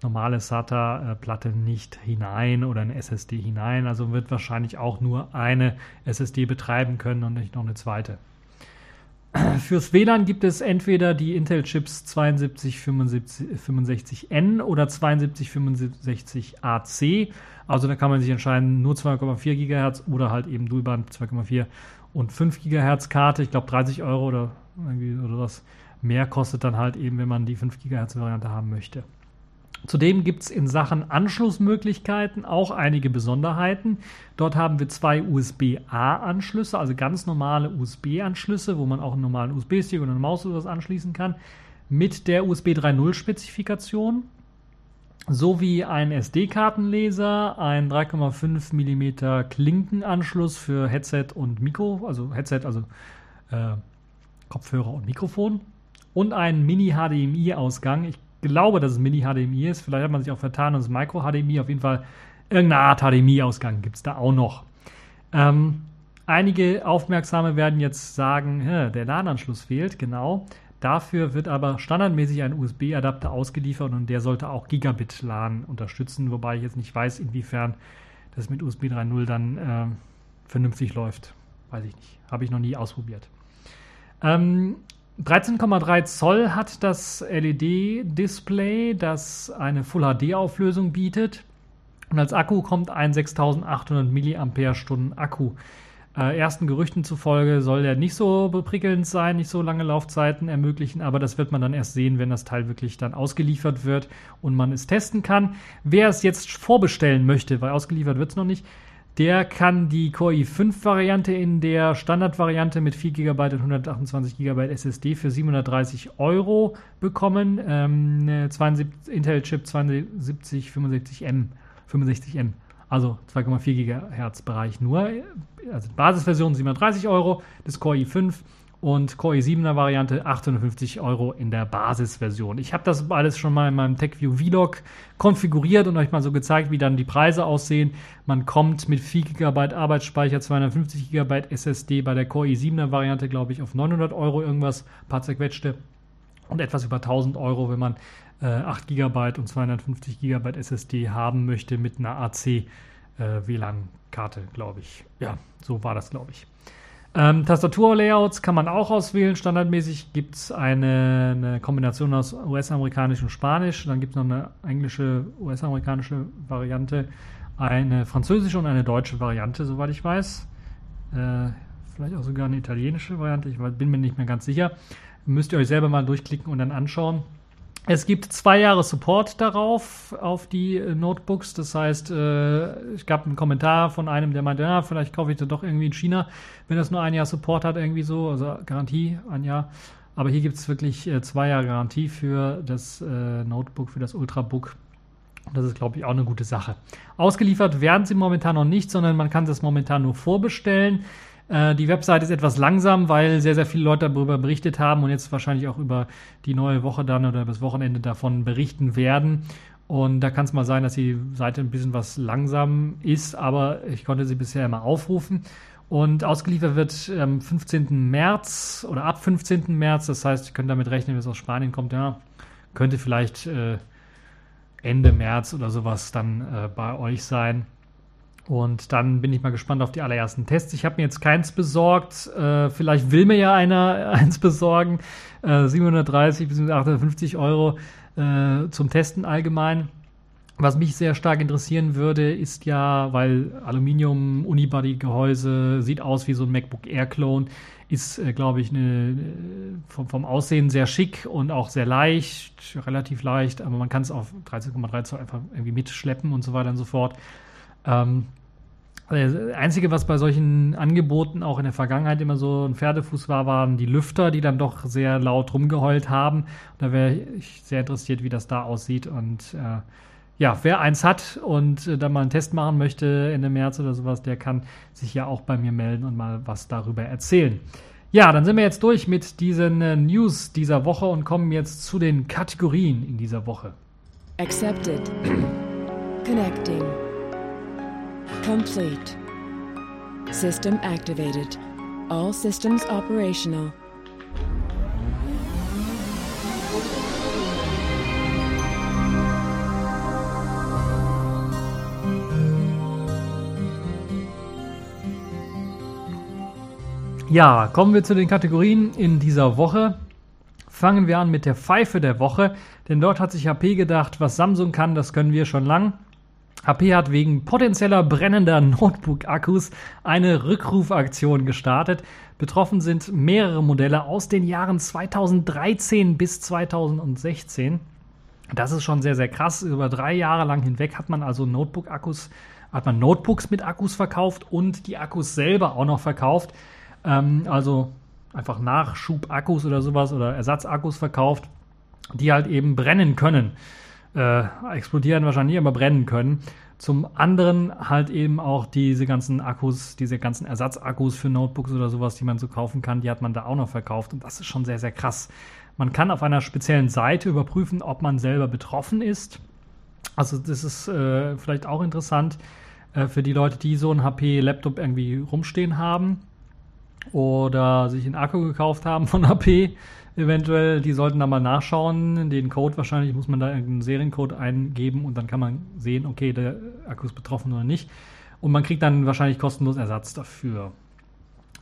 normale SATA-Platte nicht hinein oder eine SSD hinein. Also wird wahrscheinlich auch nur eine SSD betreiben können und nicht noch eine zweite. [CLEARS THROAT] Fürs WLAN gibt es entweder die Intel-Chips 7265N oder 7265AC. Also da kann man sich entscheiden, nur 2,4 GHz oder halt eben Dualband 2,4 und 5 GHz Karte. Ich glaube 30 Euro oder irgendwie oder was mehr kostet dann halt eben, wenn man die 5 GHz Variante haben möchte. Zudem gibt es in Sachen Anschlussmöglichkeiten auch einige Besonderheiten. Dort haben wir zwei USB-A-Anschlüsse, also ganz normale USB-Anschlüsse, wo man auch einen normalen USB-Stick und eine Maus oder was anschließen kann, mit der USB 3.0-Spezifikation sowie ein SD-Kartenleser, ein 3,5 mm Klinkenanschluss für Headset und Mikro, also Headset, also äh, Kopfhörer und Mikrofon und einen Mini-HDMI-Ausgang. Ich glaube, dass es Mini-HDMI ist. Vielleicht hat man sich auch vertan und es ist Micro-HDMI. Auf jeden Fall irgendeine Art HDMI-Ausgang gibt es da auch noch. Ähm, einige Aufmerksame werden jetzt sagen, der LAN-Anschluss fehlt. Genau. Dafür wird aber standardmäßig ein USB-Adapter ausgeliefert und der sollte auch Gigabit LAN unterstützen, wobei ich jetzt nicht weiß, inwiefern das mit USB 3.0 dann äh, vernünftig läuft. Weiß ich nicht. Habe ich noch nie ausprobiert. Ähm, 13,3 Zoll hat das LED-Display, das eine Full HD-Auflösung bietet. Und als Akku kommt ein 6800 mAh Akku. Äh, ersten Gerüchten zufolge soll der nicht so prickelnd sein, nicht so lange Laufzeiten ermöglichen, aber das wird man dann erst sehen, wenn das Teil wirklich dann ausgeliefert wird und man es testen kann. Wer es jetzt vorbestellen möchte, weil ausgeliefert wird es noch nicht, der kann die Core i5-Variante in der Standardvariante mit 4 GB und 128 GB SSD für 730 Euro bekommen. Ähm, 72, Intel-Chip 7265M, 65M, also 2,4 GHz Bereich nur. Also Basisversion 730 Euro, das Core i5 und Core i7er Variante 850 Euro in der Basisversion. Ich habe das alles schon mal in meinem TechView Vlog konfiguriert und euch mal so gezeigt, wie dann die Preise aussehen. Man kommt mit 4 GB Arbeitsspeicher, 250 GB SSD bei der Core i7er Variante, glaube ich, auf 900 Euro irgendwas, paar zerquetschte und etwas über 1000 Euro, wenn man äh, 8 GB und 250 GB SSD haben möchte mit einer AC äh, WLAN-Karte, glaube ich. Ja, so war das, glaube ich. Ähm, Tastaturlayouts kann man auch auswählen. Standardmäßig gibt es eine, eine, Kombination aus US-amerikanisch und Spanisch. Dann gibt es noch eine englische, US-amerikanische Variante, eine französische und eine deutsche Variante, soweit ich weiß. Äh, vielleicht auch sogar eine italienische Variante. Ich bin mir nicht mehr ganz sicher. Müsst ihr euch selber mal durchklicken und dann anschauen. Es gibt zwei Jahre Support darauf, auf die äh, Notebooks. Das heißt, äh, es gab einen Kommentar von einem, der meinte, ja, vielleicht kaufe ich das doch irgendwie in China, wenn das nur ein Jahr Support hat, irgendwie so, also Garantie, ein Jahr. Aber hier gibt es wirklich äh, zwei Jahre Garantie für das äh, Notebook, für das Ultrabook. Das ist, glaube ich, auch eine gute Sache. Ausgeliefert werden sie momentan noch nicht, sondern man kann das momentan nur vorbestellen. Äh, die Website ist etwas langsam, weil sehr, sehr viele Leute darüber berichtet haben und jetzt wahrscheinlich auch über die neue Woche dann oder das Wochenende davon berichten werden. Und da kann es mal sein, dass die Seite ein bisschen was langsam ist, aber ich konnte sie bisher immer aufrufen. Und ausgeliefert wird am 15. März oder ab 15. März. Das heißt, ihr könnt damit rechnen, wenn es aus Spanien kommt, ja, könnte vielleicht äh, Ende März oder sowas dann äh, bei euch sein. Und dann bin ich mal gespannt auf die allerersten Tests. Ich habe mir jetzt keins besorgt. Äh, vielleicht will mir ja einer [LAUGHS] eins besorgen. Äh, 730 bis 850 Euro äh, zum Testen allgemein. Was mich sehr stark interessieren würde, ist ja, weil Aluminium Unibody-Gehäuse sieht aus wie so ein MacBook Air Clone, ist, äh, glaube ich, eine, vom, vom, Aussehen sehr schick und auch sehr leicht, relativ leicht, aber man kann es auf 13,3 Zoll einfach irgendwie mitschleppen und so weiter und so fort. Ähm, das Einzige, was bei solchen Angeboten auch in der Vergangenheit immer so ein Pferdefuß war, waren die Lüfter, die dann doch sehr laut rumgeheult haben. Da wäre ich sehr interessiert, wie das da aussieht. Und äh, ja, wer eins hat und äh, da mal einen Test machen möchte Ende März oder sowas, der kann sich ja auch bei mir melden und mal was darüber erzählen. Ja, dann sind wir jetzt durch mit diesen äh, News dieser Woche und kommen jetzt zu den Kategorien in dieser Woche. Accepted. [CLEARS THROAT] Connecting. Complete. System activated. All systems operational. Ja, kommen wir zu den Kategorien in dieser Woche. Fangen wir an mit der Pfeife der Woche, denn dort hat sich HP gedacht, was Samsung kann, das können wir schon lang. HP hat wegen potenzieller brennender [LAUGHS] Notebook-Akkus eine Rückrufaktion gestartet. Betroffen sind mehrere Modelle aus den Jahren 2013 bis 2016. Das ist schon sehr, sehr krass. Über drei Jahre lang hinweg hat man also Notebook-Akkus, hat man Notebooks mit Akkus verkauft und die Akkus selber auch noch verkauft. Ähm, also einfach Nachschub-Akkus oder sowas oder Ersatzakkus verkauft, die halt eben brennen können äh, explodieren wahrscheinlich, aber brennen können. Zum anderen halt eben auch diese ganzen Akkus, diese ganzen Ersatzakkus für Notebooks oder sowas, die man so kaufen kann, die hat man da auch noch verkauft. Und das ist schon sehr, sehr krass. Man kann auf einer speziellen Seite überprüfen, ob man selber betroffen ist. Also das ist äh, vielleicht auch interessant äh, für die Leute, die so einen HP-Laptop irgendwie rumstehen haben oder sich einen Akku gekauft haben von HP eventuell, die sollten da mal nachschauen. Den Code wahrscheinlich muss man da irgendeinen Seriencode eingeben und dann kann man sehen, okay, der Akku ist betroffen oder nicht. Und man kriegt dann wahrscheinlich kostenlos Ersatz dafür.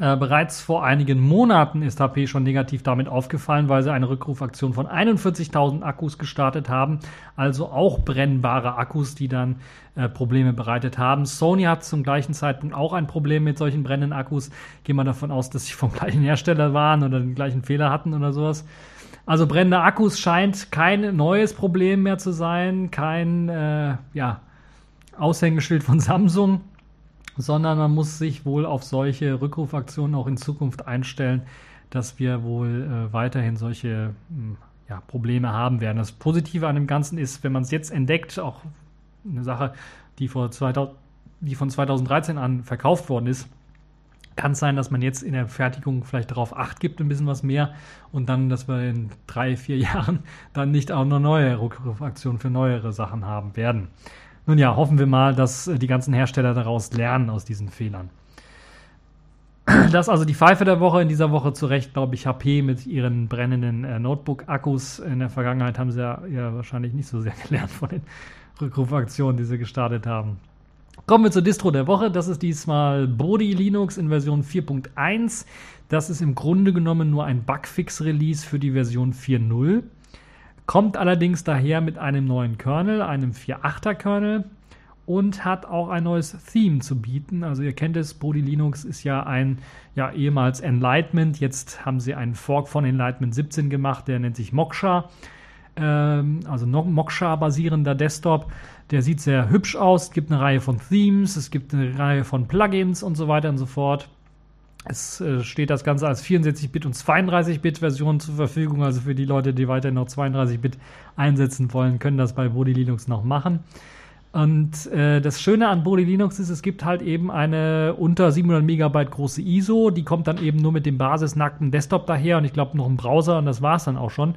Äh, bereits vor einigen Monaten ist HP schon negativ damit aufgefallen, weil sie eine Rückrufaktion von 41.000 Akkus gestartet haben, also auch brennbare Akkus, die dann äh, Probleme bereitet haben. Sony hat zum gleichen Zeitpunkt auch ein Problem mit solchen brennenden Akkus. Gehen wir davon aus, dass sie vom [LAUGHS] gleichen Hersteller waren oder den gleichen Fehler hatten oder sowas. Also brennende Akkus scheint kein neues Problem mehr zu sein, kein äh, ja, Aushängeschild von Samsung sondern man muss sich wohl auf solche Rückrufaktionen auch in Zukunft einstellen, dass wir wohl äh, weiterhin solche hm, ja, Probleme haben werden. Das Positive an dem Ganzen ist, wenn man es jetzt entdeckt, auch eine Sache, die, vor 2000, die von 2013 an verkauft worden ist, kann es sein, dass man jetzt in der Fertigung vielleicht darauf acht gibt, ein bisschen was mehr und dann, dass wir in drei, vier [LAUGHS] Jahren dann nicht auch noch neue Rückrufaktionen für neuere Sachen haben werden. Nun ja, hoffen wir mal, dass äh, die ganzen Hersteller daraus lernen aus diesen Fehlern. [CLEARS THROAT] Das ist also die Pfeife der Woche. In dieser Woche zu Recht, glaube ich, HP mit ihren brennenden äh, Notebook-Akkus. In der Vergangenheit haben sie ja, ja, wahrscheinlich nicht so sehr [LAUGHS] gelernt von den Rückrufaktionen, die sie gestartet haben. Kommen wir zur Distro der Woche. Das ist diesmal Bodi Linux in Version 4.1. Das ist im Grunde genommen nur ein Bugfix-Release für die Version 4.0 kommt allerdings daher mit einem neuen Kernel, einem 4.8er Kernel und hat auch ein neues Theme zu bieten. Also ihr kennt es, Bodi Linux ist ja ein ja ehemals Enlightenment, jetzt haben sie einen Fork von Enlightenment 17 gemacht, der nennt sich Moksha. Ähm, also Moksha basierender Desktop. Der sieht sehr hübsch aus, es gibt eine Reihe von Themes, es gibt eine Reihe von Plugins und so weiter und so fort. Es äh, steht das Ganze als 64-Bit und 32-Bit-Version zur Verfügung. Also für die Leute, die weiterhin noch 32-Bit einsetzen wollen, können das bei Body Linux noch machen. Und äh, das Schöne an Body Linux ist, es gibt halt eben eine unter 700 Megabyte große ISO. Die kommt dann eben nur mit dem basisnackten Desktop daher und ich glaube noch ein Browser und das war es dann auch schon.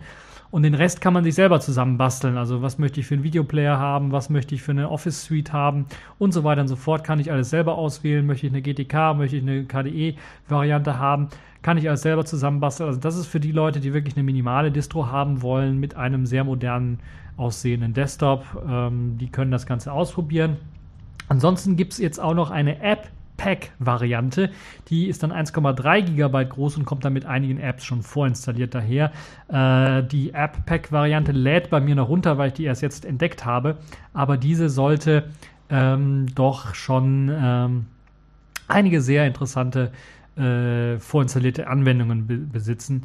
Und den Rest kann man sich selber zusammenbasteln. Also was möchte ich für einen Videoplayer haben, was möchte ich für eine Office Suite haben und so weiter und so fort. Kann ich alles selber auswählen. Möchte ich eine GTK, möchte ich eine KDE-Variante haben, kann ich alles selber zusammenbasteln. Also das ist für die Leute, die wirklich eine minimale Distro haben wollen mit einem sehr modernen aussehenden Desktop. Ähm, die können das Ganze ausprobieren. Ansonsten gibt es jetzt auch noch eine App, Pack-Variante. Die ist dann 1,3 GB groß und kommt dann mit einigen Apps schon vorinstalliert daher. Äh, die App-Pack-Variante lädt bei mir noch runter, weil ich die erst jetzt entdeckt habe. Aber diese sollte ähm, doch schon ähm, einige sehr interessante äh, vorinstallierte Anwendungen be besitzen.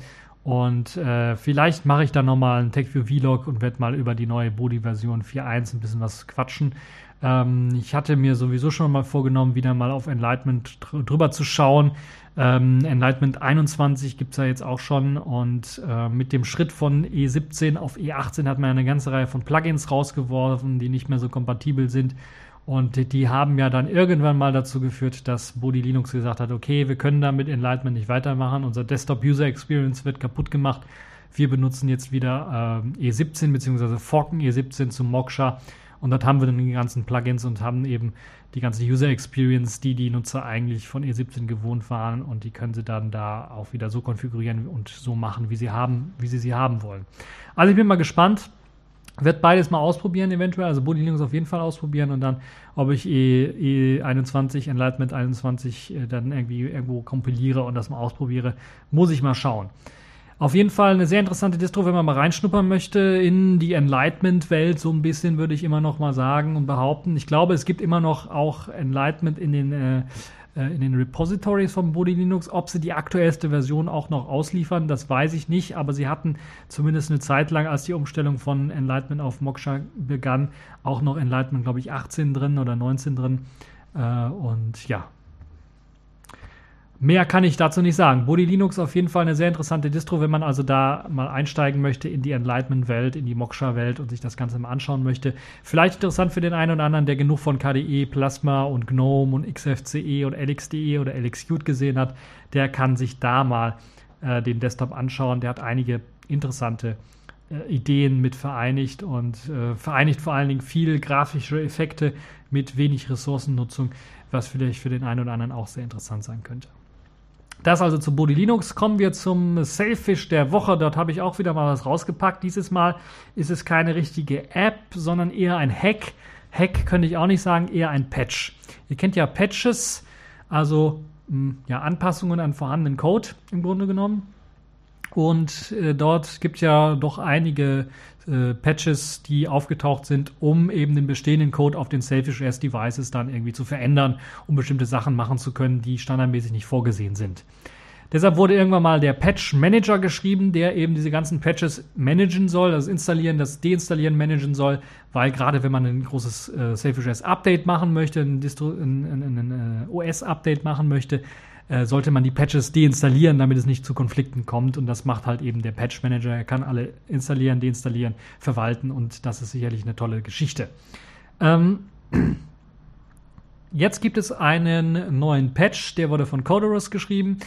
Und äh, vielleicht mache ich dann nochmal einen TechView Vlog und werde mal über die neue Body-Version 4.1 ein bisschen was quatschen. Ähm, ich hatte mir sowieso schon mal vorgenommen, wieder mal auf Enlightenment dr drüber zu schauen. Ähm, Enlightenment 21 gibt es ja jetzt auch schon und äh, mit dem Schritt von E17 auf E18 hat man eine ganze Reihe von Plugins rausgeworfen, die nicht mehr so kompatibel sind. Und die, haben ja dann irgendwann mal dazu geführt, dass Body Linux gesagt hat, okay, wir können da mit Enlightenment nicht weitermachen, unser Desktop User Experience wird kaputt gemacht. Wir benutzen jetzt wieder äh, E17 bzw. forken E17 zu Moksha und dort haben wir dann die ganzen Plugins und haben eben die ganze User Experience, die die Nutzer eigentlich von E17 gewohnt waren und die können sie dann da auch wieder so konfigurieren und so machen, wie sie haben, wie sie sie haben wollen. Also ich bin mal gespannt. Werd beides mal ausprobieren, eventuell. Also Body Linux auf jeden Fall ausprobieren und dann, ob ich E, E21, Enlightenment 21 äh, dann irgendwie irgendwo kompiliere und das mal ausprobiere, muss ich mal schauen. Auf jeden Fall eine sehr interessante Distro, wenn man mal reinschnuppern möchte in die Enlightenment-Welt, so ein bisschen würde ich immer noch mal sagen und behaupten. Ich glaube, es gibt immer noch auch Enlightenment in den, äh in den Repositories von Body Linux. Ob sie die aktuellste Version auch noch ausliefern, das weiß ich nicht, aber sie hatten zumindest eine Zeit lang, als die Umstellung von Enlightenment auf Moksha begann, auch noch Enlightenment, glaube ich, 18 drin oder 19 drin. Äh, und ja, Mehr kann ich dazu nicht sagen. Body Linux auf jeden Fall eine sehr interessante Distro, wenn man also da mal einsteigen möchte in die Enlightenment-Welt, in die Moksha-Welt und sich das Ganze mal anschauen möchte. Vielleicht interessant für den einen oder anderen, der genug von KDE, Plasma und GNOME und XFCE und LXDE oder LXQt gesehen hat, der kann sich da mal äh, den Desktop anschauen. Der hat einige interessante äh, Ideen mit vereinigt und äh, vereinigt vor allen Dingen viel grafische Effekte mit wenig Ressourcennutzung, was vielleicht für den einen oder anderen auch sehr interessant sein könnte. Das also zu Body Linux. Kommen wir zum Sailfish der Woche. Dort habe ich auch wieder mal was rausgepackt. Dieses Mal ist es keine richtige App, sondern eher ein Hack. Hack könnte ich auch nicht sagen, eher ein Patch. Ihr kennt ja Patches, also hm, ja, Anpassungen an vorhandenen Code im Grunde genommen. Und äh, dort gibt es ja doch einige äh, Patches, die aufgetaucht sind, um eben den bestehenden Code auf den Selfish OS Devices dann irgendwie zu verändern, um bestimmte Sachen machen zu können, die standardmäßig nicht vorgesehen sind. Deshalb wurde irgendwann mal der Patch Manager geschrieben, der eben diese ganzen Patches managen soll, das Installieren, das Deinstallieren managen soll, weil gerade wenn man ein großes äh, Selfish OS Update machen möchte, ein, ein, ein, ein äh, OS Update machen möchte, äh, sollte man die Patches deinstallieren, damit es nicht zu Konflikten kommt. Und das macht halt eben der Patch Manager. Er kann alle installieren, deinstallieren, verwalten und das ist sicherlich eine tolle Geschichte. Ähm, [CLEARS THROAT] jetzt gibt es einen neuen Patch, der wurde von Codorus geschrieben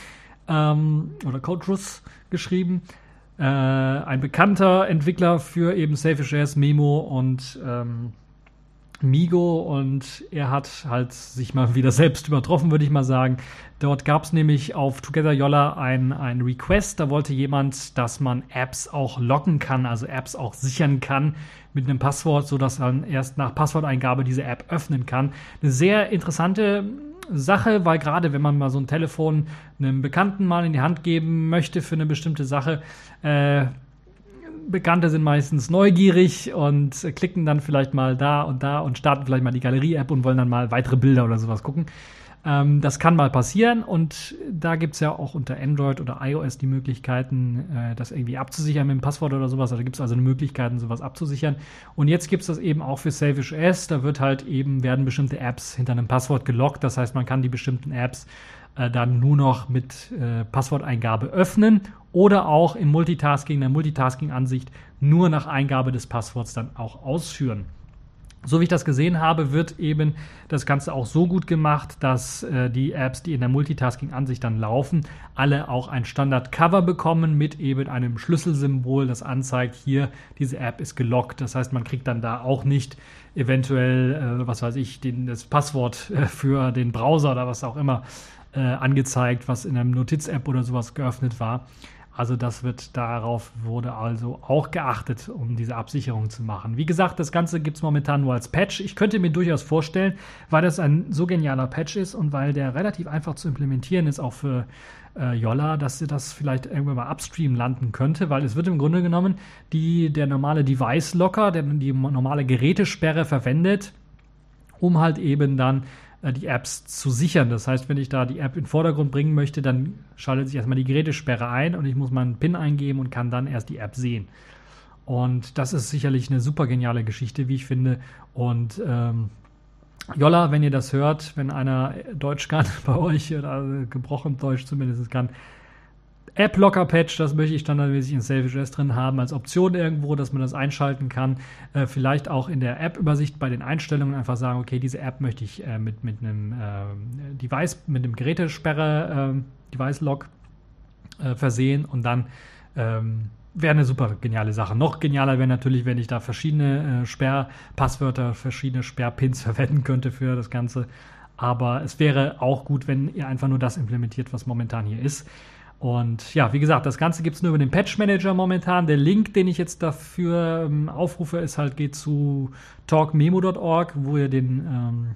ähm, oder Codrus geschrieben. Äh, ein bekannter Entwickler für eben Safe Memo und ähm, Migo und er hat halt sich mal [LAUGHS] wieder selbst übertroffen, würde ich mal sagen. Dort gab es nämlich auf Together Yolla ein, ein Request, da wollte jemand, dass man Apps auch locken kann, also Apps auch sichern kann mit einem Passwort, sodass man erst nach Passworteingabe diese App öffnen kann. Eine sehr interessante Sache, weil gerade wenn man mal so ein Telefon einem Bekannten mal in die Hand geben möchte für eine bestimmte Sache, äh, Bekannte sind meistens neugierig und klicken dann vielleicht mal da und da und starten vielleicht mal die Galerie-App und wollen dann mal weitere Bilder oder sowas gucken. Ähm, das kann mal passieren und da gibt es ja auch unter Android oder iOS die Möglichkeiten, äh, das irgendwie abzusichern mit dem Passwort oder sowas. Also da gibt es also Möglichkeiten, sowas abzusichern. Und jetzt gibt es das eben auch für Selfish OS. Da wird halt eben, werden bestimmte Apps hinter einem Passwort gelockt. Das heißt, man kann die bestimmten Apps äh, dann nur noch mit äh, Passworteingabe öffnen oder auch im Multitasking, in der Multitasking-Ansicht nur nach Eingabe des Passworts dann auch ausführen. So wie ich das gesehen habe, wird eben das Ganze auch so gut gemacht, dass äh, die Apps, die in der Multitasking-Ansicht dann laufen, alle auch ein Standard-Cover bekommen mit eben einem Schlüsselsymbol, das anzeigt, hier, diese App ist gelockt. Das heißt, man kriegt dann da auch nicht eventuell, äh, was weiß ich, den, das Passwort äh, für den Browser oder was auch immer äh, angezeigt, was in einem Notiz-App oder sowas geöffnet war. Also das wird darauf wurde also auch geachtet, um diese Absicherung zu machen. Wie gesagt, das Ganze gibt es momentan nur als Patch. Ich könnte mir durchaus vorstellen, weil das ein so genialer Patch ist und weil der relativ einfach zu implementieren ist, auch für äh, Yolla, dass das vielleicht irgendwann mal upstream landen könnte, weil es wird im Grunde genommen die, der normale Device-Locker, die normale Gerätesperre verwendet, um halt eben dann die Apps zu sichern. Das heißt, wenn ich da die App in den Vordergrund bringen möchte, dann schaltet sich erstmal die Gerätesperre ein und ich muss meinen PIN eingeben und kann dann erst die App sehen. Und das ist sicherlich eine super geniale Geschichte, wie ich finde. Und ähm, Jolla, wenn ihr das hört, wenn einer Deutsch kann [LAUGHS] bei euch oder gebrochen Deutsch zumindest kann, App-Locker-Patch, das möchte ich standardmäßig in Selfish drin haben, als Option irgendwo, dass man das einschalten kann. Äh, vielleicht auch in der App-Übersicht bei den Einstellungen einfach sagen, okay, diese App möchte ich äh, mit, mit einem äh, Device, mit einem Gerätesperre, ähm, Device-Lock äh, versehen und dann ähm, wäre eine super geniale Sache. Noch genialer wäre natürlich, wenn ich da verschiedene äh, Sperrpasswörter, verschiedene Sperrpins [LAUGHS] verwenden könnte für das Ganze. Aber es wäre auch gut, wenn ihr einfach nur das implementiert, was momentan hier ist. Und ja, wie gesagt, das Ganze gibt es nur über den Patch Manager momentan. Der Link, den ich jetzt dafür ähm, aufrufe, ist halt, geht zu talkmemo.org, wo ihr den ähm,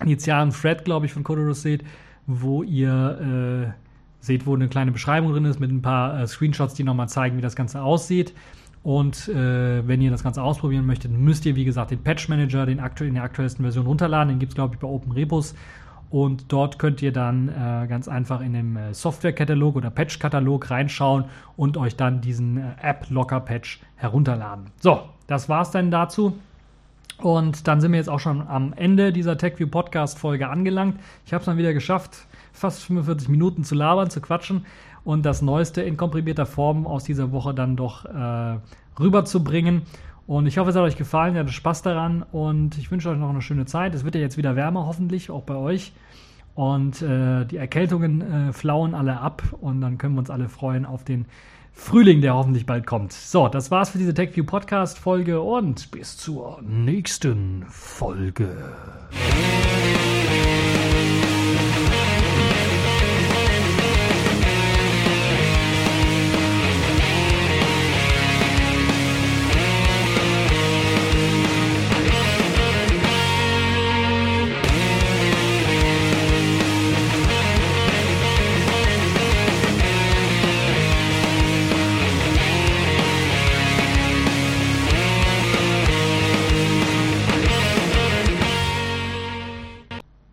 initialen Thread, glaube ich, von Codorus seht, wo ihr äh, seht, wo eine kleine Beschreibung drin ist mit ein paar äh, Screenshots, die nochmal zeigen, wie das Ganze aussieht. Und äh, wenn ihr das Ganze ausprobieren möchtet, müsst ihr, wie gesagt, den Patch Manager den aktu in der aktuellsten Version runterladen. Den gibt es, glaube ich, bei Open Repos. Und dort könnt ihr dann äh, ganz einfach in den äh, Software-Katalog oder Patch-Katalog reinschauen und euch dann diesen äh, App-Locker-Patch herunterladen. So, das war's dann dazu. Und dann sind wir jetzt auch schon am Ende dieser TechView Podcast-Folge angelangt. Ich habe es dann wieder geschafft, fast 45 Minuten zu labern, zu quatschen und das Neueste in komprimierter Form aus dieser Woche dann doch äh, rüberzubringen. Und ich hoffe, es hat euch gefallen, ihr hattet Spaß daran und ich wünsche euch noch eine schöne Zeit. Es wird ja jetzt wieder wärmer, hoffentlich, auch bei euch. Und äh, die Erkältungen äh, flauen alle ab und dann können wir uns alle freuen auf den Frühling, der hoffentlich bald kommt. So, das war's für diese TechView Podcast Folge und bis zur nächsten Folge.